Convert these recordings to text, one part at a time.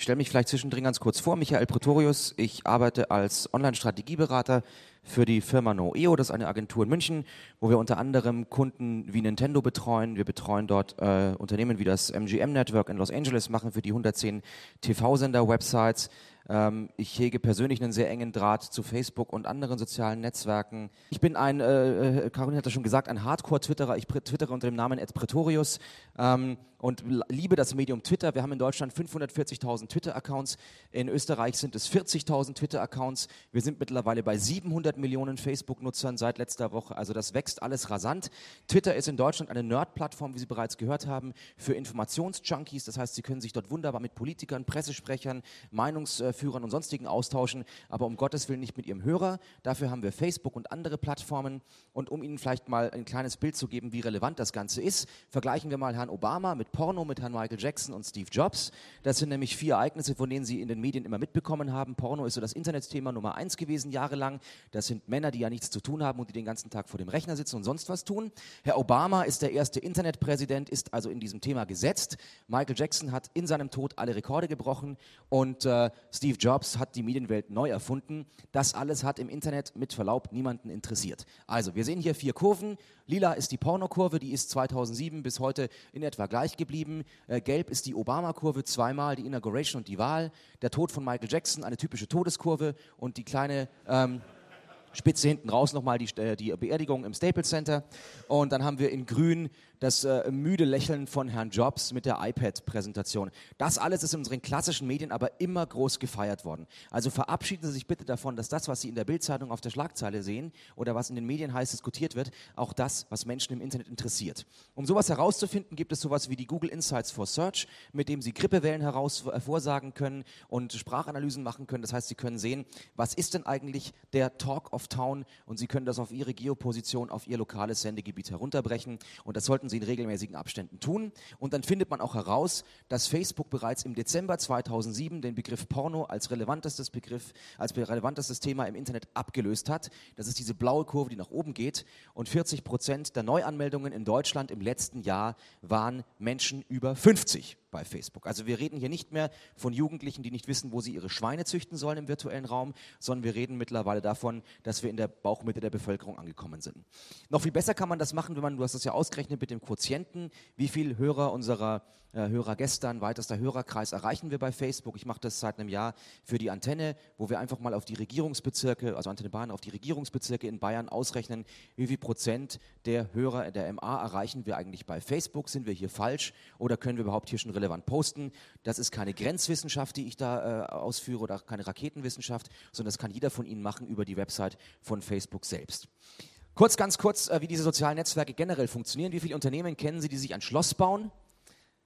Ich stelle mich vielleicht zwischendrin ganz kurz vor. Michael Pretorius. Ich arbeite als Online-Strategieberater für die Firma Noeo. Das ist eine Agentur in München, wo wir unter anderem Kunden wie Nintendo betreuen. Wir betreuen dort äh, Unternehmen wie das MGM Network in Los Angeles, machen für die 110 TV-Sender-Websites. Ähm, ich hege persönlich einen sehr engen Draht zu Facebook und anderen sozialen Netzwerken. Ich bin ein, äh, äh Caroline hat das schon gesagt, ein Hardcore-Twitterer. Ich twittere unter dem Namen Ed Pretorius ähm, und liebe das Medium Twitter. Wir haben in Deutschland 540.000 Twitter-Accounts. In Österreich sind es 40.000 Twitter-Accounts. Wir sind mittlerweile bei 700 Millionen Facebook-Nutzern seit letzter Woche. Also das wächst alles rasant. Twitter ist in Deutschland eine Nerd-Plattform, wie Sie bereits gehört haben, für Informationsjunkies. Das heißt, Sie können sich dort wunderbar mit Politikern, Pressesprechern, Meinungs Führern und sonstigen austauschen, aber um Gottes Willen nicht mit ihrem Hörer. Dafür haben wir Facebook und andere Plattformen. Und um Ihnen vielleicht mal ein kleines Bild zu geben, wie relevant das Ganze ist, vergleichen wir mal Herrn Obama mit Porno, mit Herrn Michael Jackson und Steve Jobs. Das sind nämlich vier Ereignisse, von denen Sie in den Medien immer mitbekommen haben. Porno ist so das Internetthema Nummer eins gewesen, jahrelang. Das sind Männer, die ja nichts zu tun haben und die den ganzen Tag vor dem Rechner sitzen und sonst was tun. Herr Obama ist der erste Internetpräsident, ist also in diesem Thema gesetzt. Michael Jackson hat in seinem Tod alle Rekorde gebrochen und äh, Steve Jobs hat die Medienwelt neu erfunden. Das alles hat im Internet mit Verlaub niemanden interessiert. Also, wir sehen hier vier Kurven. Lila ist die Pornokurve, die ist 2007 bis heute in etwa gleich geblieben. Äh, gelb ist die Obama-Kurve, zweimal die Inauguration und die Wahl. Der Tod von Michael Jackson, eine typische Todeskurve und die kleine... Ähm, Spitze hinten raus nochmal die, äh, die Beerdigung im Staples Center. Und dann haben wir in grün das äh, müde Lächeln von Herrn Jobs mit der iPad-Präsentation. Das alles ist in unseren klassischen Medien aber immer groß gefeiert worden. Also verabschieden Sie sich bitte davon, dass das, was Sie in der Bildzeitung auf der Schlagzeile sehen oder was in den Medien heiß diskutiert wird, auch das, was Menschen im Internet interessiert. Um sowas herauszufinden, gibt es sowas wie die Google Insights for Search, mit dem Sie Grippewellen hervorsagen können und Sprachanalysen machen können. Das heißt, Sie können sehen, was ist denn eigentlich der Talk of Town und Sie können das auf Ihre Geoposition, auf Ihr lokales Sendegebiet herunterbrechen. Und das sollten Sie in regelmäßigen Abständen tun. Und dann findet man auch heraus, dass Facebook bereits im Dezember 2007 den Begriff Porno als relevantestes Begriff, als relevantestes Thema im Internet abgelöst hat. Das ist diese blaue Kurve, die nach oben geht. Und 40 Prozent der Neuanmeldungen in Deutschland im letzten Jahr waren Menschen über 50 bei Facebook. Also wir reden hier nicht mehr von Jugendlichen, die nicht wissen, wo sie ihre Schweine züchten sollen im virtuellen Raum, sondern wir reden mittlerweile davon, dass wir in der Bauchmitte der Bevölkerung angekommen sind. Noch viel besser kann man das machen, wenn man, du hast das ja ausgerechnet mit dem Quotienten, wie viele Hörer unserer äh, Hörer gestern, weitester Hörerkreis erreichen wir bei Facebook. Ich mache das seit einem Jahr für die Antenne, wo wir einfach mal auf die Regierungsbezirke, also Antenne Bayern, auf die Regierungsbezirke in Bayern ausrechnen, wie viel Prozent der Hörer der MA erreichen wir eigentlich bei Facebook. Sind wir hier falsch oder können wir überhaupt hier schon relevant posten? Das ist keine Grenzwissenschaft, die ich da äh, ausführe oder keine Raketenwissenschaft, sondern das kann jeder von Ihnen machen über die Website von Facebook selbst. Kurz, ganz kurz, äh, wie diese sozialen Netzwerke generell funktionieren. Wie viele Unternehmen kennen Sie, die sich ein Schloss bauen?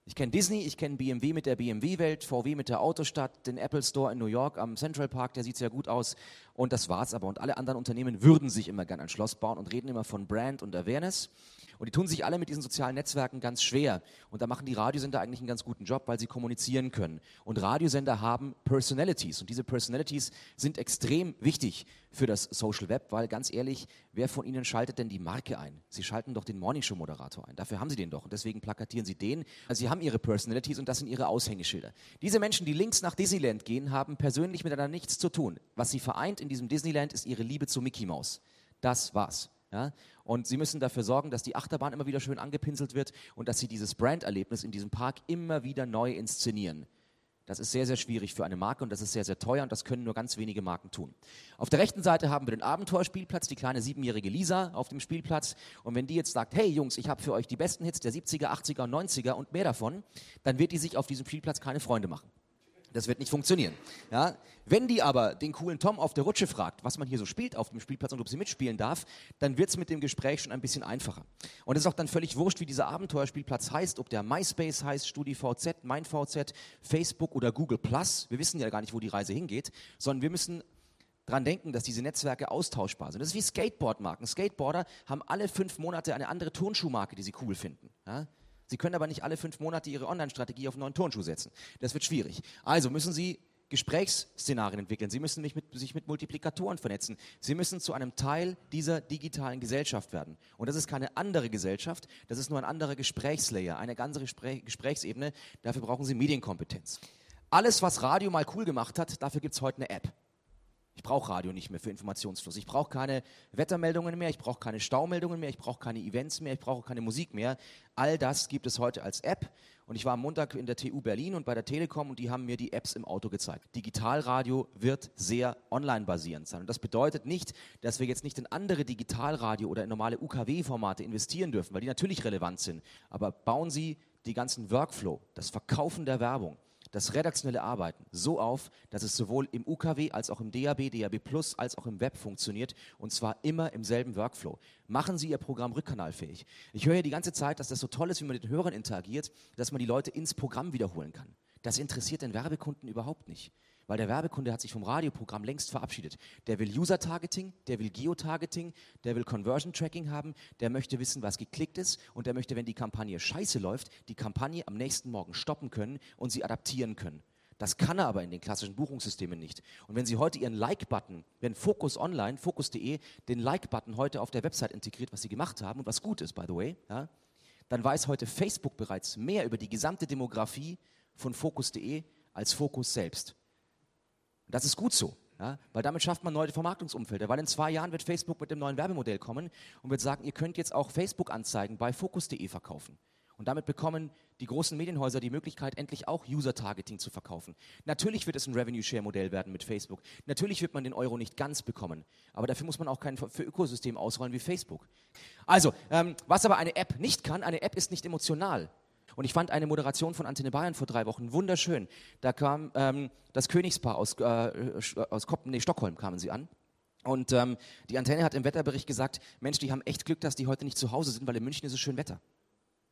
Ich kenne Disney, ich kenne BMW mit der BMW-Welt, VW mit der Autostadt, den Apple Store in New York am Central Park, der sieht sehr gut aus. Und das war's aber. Und alle anderen Unternehmen würden sich immer gern ein Schloss bauen und reden immer von Brand und Awareness. Und die tun sich alle mit diesen sozialen Netzwerken ganz schwer. Und da machen die Radiosender eigentlich einen ganz guten Job, weil sie kommunizieren können. Und Radiosender haben Personalities. Und diese Personalities sind extrem wichtig für das Social Web, weil ganz ehrlich, wer von ihnen schaltet denn die Marke ein? Sie schalten doch den Morningshow-Moderator ein. Dafür haben sie den doch. Und deswegen plakatieren sie den. Also sie haben ihre Personalities und das sind ihre Aushängeschilder. Diese Menschen, die links nach Disneyland gehen, haben persönlich miteinander nichts zu tun. Was sie vereint in diesem Disneyland ist ihre Liebe zu Mickey Mouse. Das war's. Ja? Und sie müssen dafür sorgen, dass die Achterbahn immer wieder schön angepinselt wird und dass sie dieses Branderlebnis in diesem Park immer wieder neu inszenieren. Das ist sehr, sehr schwierig für eine Marke und das ist sehr, sehr teuer und das können nur ganz wenige Marken tun. Auf der rechten Seite haben wir den Abenteuerspielplatz, die kleine siebenjährige Lisa auf dem Spielplatz. Und wenn die jetzt sagt, hey Jungs, ich habe für euch die besten Hits der 70er, 80er und 90er und mehr davon, dann wird die sich auf diesem Spielplatz keine Freunde machen. Das wird nicht funktionieren. Ja? Wenn die aber den coolen Tom auf der Rutsche fragt, was man hier so spielt auf dem Spielplatz und ob sie mitspielen darf, dann wird es mit dem Gespräch schon ein bisschen einfacher. Und es ist auch dann völlig wurscht, wie dieser Abenteuerspielplatz heißt, ob der MySpace heißt, StudiVZ, MeinVZ, Facebook oder Google Plus. Wir wissen ja gar nicht, wo die Reise hingeht, sondern wir müssen daran denken, dass diese Netzwerke austauschbar sind. Das ist wie Skateboardmarken. Skateboarder haben alle fünf Monate eine andere Turnschuhmarke, die sie cool finden. Ja? Sie können aber nicht alle fünf Monate Ihre Online-Strategie auf einen neuen Turnschuh setzen. Das wird schwierig. Also müssen Sie Gesprächsszenarien entwickeln. Sie müssen sich mit, sich mit, Multiplikatoren vernetzen. Sie müssen zu einem Teil dieser digitalen Gesellschaft werden. Und das ist keine andere Gesellschaft, das ist nur ein anderer Gesprächslayer, eine ganze Gespräch, Gesprächsebene. Dafür brauchen Sie Medienkompetenz. Alles, was Radio mal cool gemacht hat, dafür gibt es heute eine App. Ich brauche Radio nicht mehr für Informationsfluss. Ich brauche keine Wettermeldungen mehr, ich brauche keine Staumeldungen mehr, ich brauche keine Events mehr, ich brauche keine Musik mehr. All das gibt es heute als App. Und ich war am Montag in der TU Berlin und bei der Telekom und die haben mir die Apps im Auto gezeigt. Digitalradio wird sehr online basierend sein. Und das bedeutet nicht, dass wir jetzt nicht in andere Digitalradio oder in normale UKW-Formate investieren dürfen, weil die natürlich relevant sind. Aber bauen Sie die ganzen Workflow, das Verkaufen der Werbung, das redaktionelle Arbeiten so auf, dass es sowohl im UKW als auch im DAB, DAB Plus als auch im Web funktioniert und zwar immer im selben Workflow. Machen Sie Ihr Programm rückkanalfähig. Ich höre ja die ganze Zeit, dass das so toll ist, wie man mit den Hörern interagiert, dass man die Leute ins Programm wiederholen kann. Das interessiert den Werbekunden überhaupt nicht. Weil der Werbekunde hat sich vom Radioprogramm längst verabschiedet. Der will User-Targeting, der will Geotargeting, der will Conversion-Tracking haben, der möchte wissen, was geklickt ist und der möchte, wenn die Kampagne scheiße läuft, die Kampagne am nächsten Morgen stoppen können und sie adaptieren können. Das kann er aber in den klassischen Buchungssystemen nicht. Und wenn Sie heute Ihren Like-Button, wenn Focus Online, Focus.de, den Like-Button heute auf der Website integriert, was Sie gemacht haben und was gut ist, by the way, ja, dann weiß heute Facebook bereits mehr über die gesamte Demografie von Focus.de als Focus selbst. Das ist gut so, ja, weil damit schafft man neue Vermarktungsumfelder. Weil in zwei Jahren wird Facebook mit dem neuen Werbemodell kommen und wird sagen, ihr könnt jetzt auch Facebook-Anzeigen bei Focus.de verkaufen. Und damit bekommen die großen Medienhäuser die Möglichkeit, endlich auch User-Targeting zu verkaufen. Natürlich wird es ein Revenue-Share-Modell werden mit Facebook. Natürlich wird man den Euro nicht ganz bekommen. Aber dafür muss man auch kein für Ökosystem ausrollen wie Facebook. Also, ähm, was aber eine App nicht kann, eine App ist nicht emotional. Und ich fand eine Moderation von Antenne Bayern vor drei Wochen wunderschön. Da kam ähm, das Königspaar aus, äh, aus Koppen, nee, Stockholm kamen sie an. Und ähm, die Antenne hat im Wetterbericht gesagt, Mensch, die haben echt Glück, dass die heute nicht zu Hause sind, weil in München ist es schön Wetter.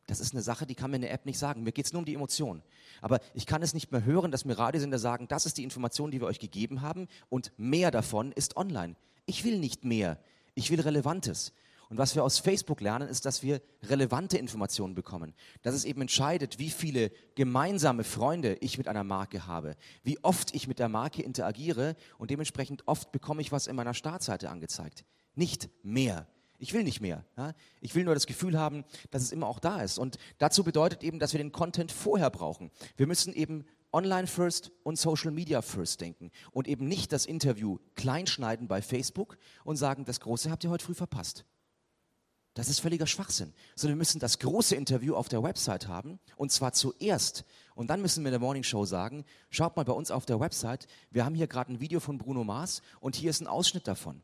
Das ist eine Sache, die kann mir eine App nicht sagen. Mir geht es nur um die Emotion. Aber ich kann es nicht mehr hören, dass mir Radiosender sagen, das ist die Information, die wir euch gegeben haben und mehr davon ist online. Ich will nicht mehr. Ich will Relevantes. Und was wir aus Facebook lernen, ist, dass wir relevante Informationen bekommen. Dass es eben entscheidet, wie viele gemeinsame Freunde ich mit einer Marke habe, wie oft ich mit der Marke interagiere und dementsprechend oft bekomme ich was in meiner Startseite angezeigt. Nicht mehr. Ich will nicht mehr. Ja? Ich will nur das Gefühl haben, dass es immer auch da ist. Und dazu bedeutet eben, dass wir den Content vorher brauchen. Wir müssen eben Online First und Social Media First denken und eben nicht das Interview kleinschneiden bei Facebook und sagen, das Große habt ihr heute früh verpasst. Das ist völliger Schwachsinn. Sondern wir müssen das große Interview auf der Website haben und zwar zuerst. Und dann müssen wir in der Morning Show sagen, schaut mal bei uns auf der Website, wir haben hier gerade ein Video von Bruno Mars und hier ist ein Ausschnitt davon.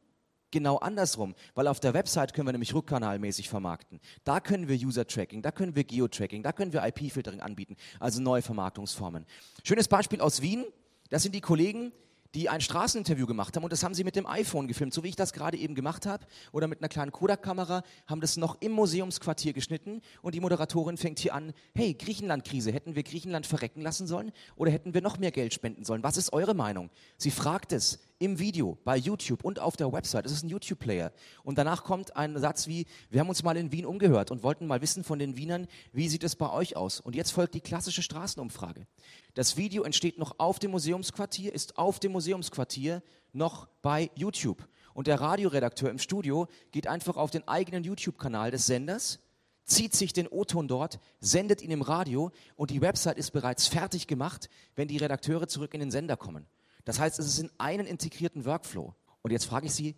Genau andersrum, weil auf der Website können wir nämlich rückkanalmäßig vermarkten. Da können wir User-Tracking, da können wir Geo-Tracking, da können wir IP-Filtering anbieten, also neue Vermarktungsformen. Schönes Beispiel aus Wien, das sind die Kollegen, die ein Straßeninterview gemacht haben und das haben sie mit dem iPhone gefilmt, so wie ich das gerade eben gemacht habe, oder mit einer kleinen Kodak-Kamera, haben das noch im Museumsquartier geschnitten und die Moderatorin fängt hier an, hey, Griechenland-Krise, hätten wir Griechenland verrecken lassen sollen oder hätten wir noch mehr Geld spenden sollen? Was ist eure Meinung? Sie fragt es im Video, bei YouTube und auf der Website. Es ist ein YouTube-Player. Und danach kommt ein Satz wie, wir haben uns mal in Wien umgehört und wollten mal wissen von den Wienern, wie sieht es bei euch aus? Und jetzt folgt die klassische Straßenumfrage. Das Video entsteht noch auf dem Museumsquartier, ist auf dem Museumsquartier noch bei YouTube. Und der Radioredakteur im Studio geht einfach auf den eigenen YouTube-Kanal des Senders, zieht sich den O-Ton dort, sendet ihn im Radio und die Website ist bereits fertig gemacht, wenn die Redakteure zurück in den Sender kommen. Das heißt, es ist in einen integrierten Workflow. Und jetzt frage ich Sie,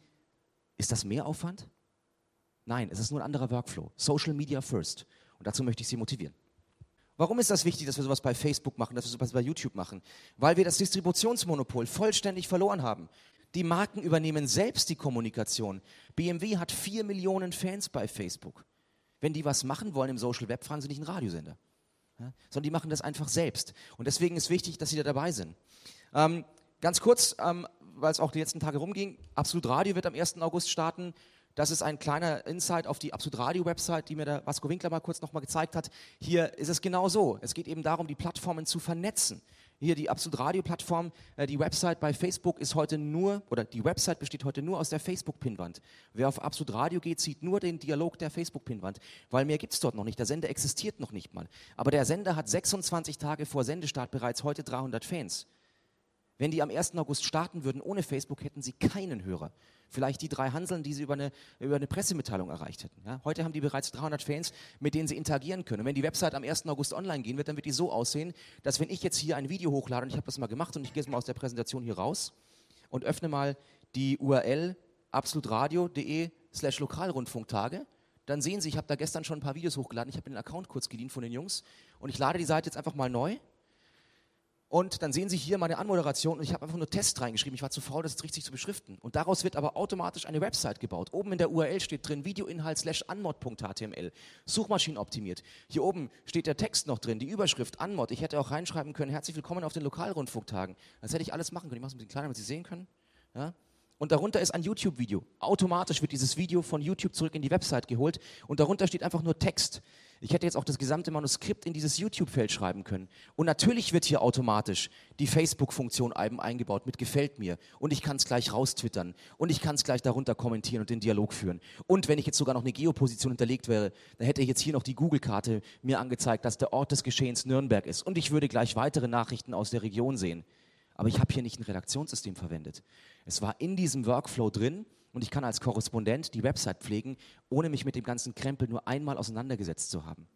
ist das mehr Aufwand? Nein, es ist nur ein anderer Workflow. Social Media first. Und dazu möchte ich Sie motivieren. Warum ist das wichtig, dass wir sowas bei Facebook machen, dass wir sowas bei YouTube machen? Weil wir das Distributionsmonopol vollständig verloren haben. Die Marken übernehmen selbst die Kommunikation. BMW hat vier Millionen Fans bei Facebook. Wenn die was machen wollen im Social Web, fragen sie nicht einen Radiosender. Ja? Sondern die machen das einfach selbst. Und deswegen ist wichtig, dass sie da dabei sind. Ähm, Ganz kurz, ähm, weil es auch die letzten Tage rumging, Absolut Radio wird am 1. August starten. Das ist ein kleiner Insight auf die Absolut Radio Website, die mir der Vasco Winkler mal kurz nochmal gezeigt hat. Hier ist es genau so. Es geht eben darum, die Plattformen zu vernetzen. Hier die Absolut Radio Plattform, äh, die Website bei Facebook ist heute nur, oder die Website besteht heute nur aus der Facebook-Pinwand. Wer auf Absolut Radio geht, sieht nur den Dialog der Facebook-Pinwand, weil mehr gibt es dort noch nicht. Der Sender existiert noch nicht mal. Aber der Sender hat 26 Tage vor Sendestart bereits heute 300 Fans. Wenn die am 1. August starten würden ohne Facebook, hätten sie keinen Hörer. Vielleicht die drei Hanseln, die sie über eine, über eine Pressemitteilung erreicht hätten. Ja? Heute haben die bereits 300 Fans, mit denen sie interagieren können. Und wenn die Website am 1. August online gehen wird, dann wird die so aussehen, dass wenn ich jetzt hier ein Video hochlade, und ich habe das mal gemacht und ich gehe jetzt mal aus der Präsentation hier raus und öffne mal die URL absolutradio.de slash Lokalrundfunktage, dann sehen Sie, ich habe da gestern schon ein paar Videos hochgeladen. Ich habe den Account kurz geliehen von den Jungs und ich lade die Seite jetzt einfach mal neu und dann sehen Sie hier meine Anmoderation und ich habe einfach nur Test reingeschrieben. Ich war zu faul, das jetzt richtig zu beschriften. Und daraus wird aber automatisch eine Website gebaut. Oben in der URL steht drin Videoinhalt slash anmod.html. Suchmaschinen optimiert. Hier oben steht der Text noch drin, die Überschrift Anmod. Ich hätte auch reinschreiben können, herzlich willkommen auf den Lokalrundfunktagen. Das hätte ich alles machen können. Ich mache es ein bisschen kleiner, damit Sie sehen können. Ja? Und darunter ist ein YouTube-Video. Automatisch wird dieses Video von YouTube zurück in die Website geholt und darunter steht einfach nur Text. Ich hätte jetzt auch das gesamte Manuskript in dieses YouTube-Feld schreiben können. Und natürlich wird hier automatisch die Facebook-Funktion eingebaut mit Gefällt mir. Und ich kann es gleich raustwittern. Und ich kann es gleich darunter kommentieren und den Dialog führen. Und wenn ich jetzt sogar noch eine Geoposition hinterlegt wäre, dann hätte ich jetzt hier noch die Google-Karte mir angezeigt, dass der Ort des Geschehens Nürnberg ist. Und ich würde gleich weitere Nachrichten aus der Region sehen. Aber ich habe hier nicht ein Redaktionssystem verwendet. Es war in diesem Workflow drin und ich kann als Korrespondent die Website pflegen, ohne mich mit dem ganzen Krempel nur einmal auseinandergesetzt zu haben.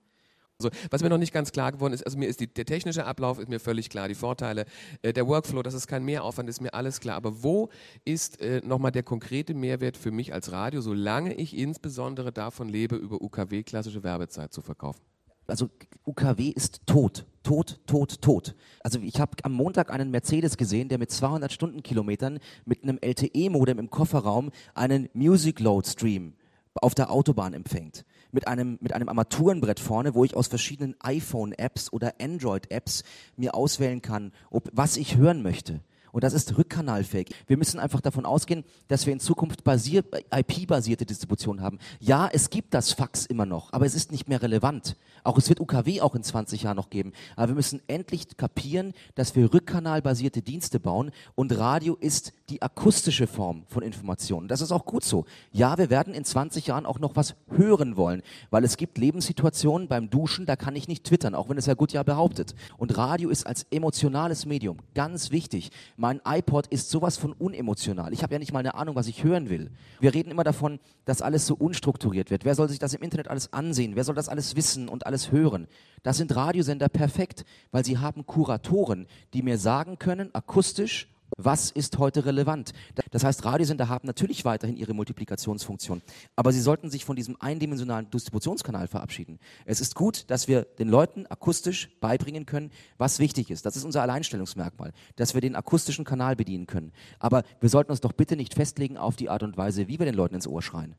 Also, was mir noch nicht ganz klar geworden ist, also mir ist die, der technische Ablauf ist mir völlig klar, die Vorteile, äh, der Workflow, das ist kein Mehraufwand, ist mir alles klar. Aber wo ist äh, nochmal der konkrete Mehrwert für mich als Radio, solange ich insbesondere davon lebe, über UKW klassische Werbezeit zu verkaufen? also UKW ist tot, tot, tot, tot. Also ich habe am Montag einen Mercedes gesehen, der mit 200 Stundenkilometern mit einem LTE-Modem im Kofferraum einen Music Load Stream auf der Autobahn empfängt. Mit einem, mit einem Armaturenbrett vorne, wo ich aus verschiedenen iPhone-Apps oder Android-Apps mir auswählen kann, ob, was ich hören möchte. Und das ist rückkanalfähig. Wir müssen einfach davon ausgehen, dass wir in Zukunft IP-basierte Distribution haben. Ja, es gibt das Fax immer noch, aber es ist nicht mehr relevant. Auch es wird UKW auch in 20 Jahren noch geben. Aber wir müssen endlich kapieren, dass wir rückkanalbasierte Dienste bauen und Radio ist die akustische Form von Informationen. Das ist auch gut so. Ja, wir werden in 20 Jahren auch noch was hören wollen, weil es gibt Lebenssituationen beim Duschen, da kann ich nicht twittern, auch wenn es Herr Gutjahr behauptet. Und Radio ist als emotionales Medium ganz wichtig. Mein iPod ist sowas von unemotional. Ich habe ja nicht mal eine Ahnung, was ich hören will. Wir reden immer davon, dass alles so unstrukturiert wird. Wer soll sich das im Internet alles ansehen? Wer soll das alles wissen und alles hören? Das sind Radiosender perfekt, weil sie haben Kuratoren, die mir sagen können, akustisch, was ist heute relevant? Das heißt, Radiosender haben natürlich weiterhin ihre Multiplikationsfunktion, aber sie sollten sich von diesem eindimensionalen Distributionskanal verabschieden. Es ist gut, dass wir den Leuten akustisch beibringen können, was wichtig ist. Das ist unser Alleinstellungsmerkmal, dass wir den akustischen Kanal bedienen können. Aber wir sollten uns doch bitte nicht festlegen auf die Art und Weise, wie wir den Leuten ins Ohr schreien.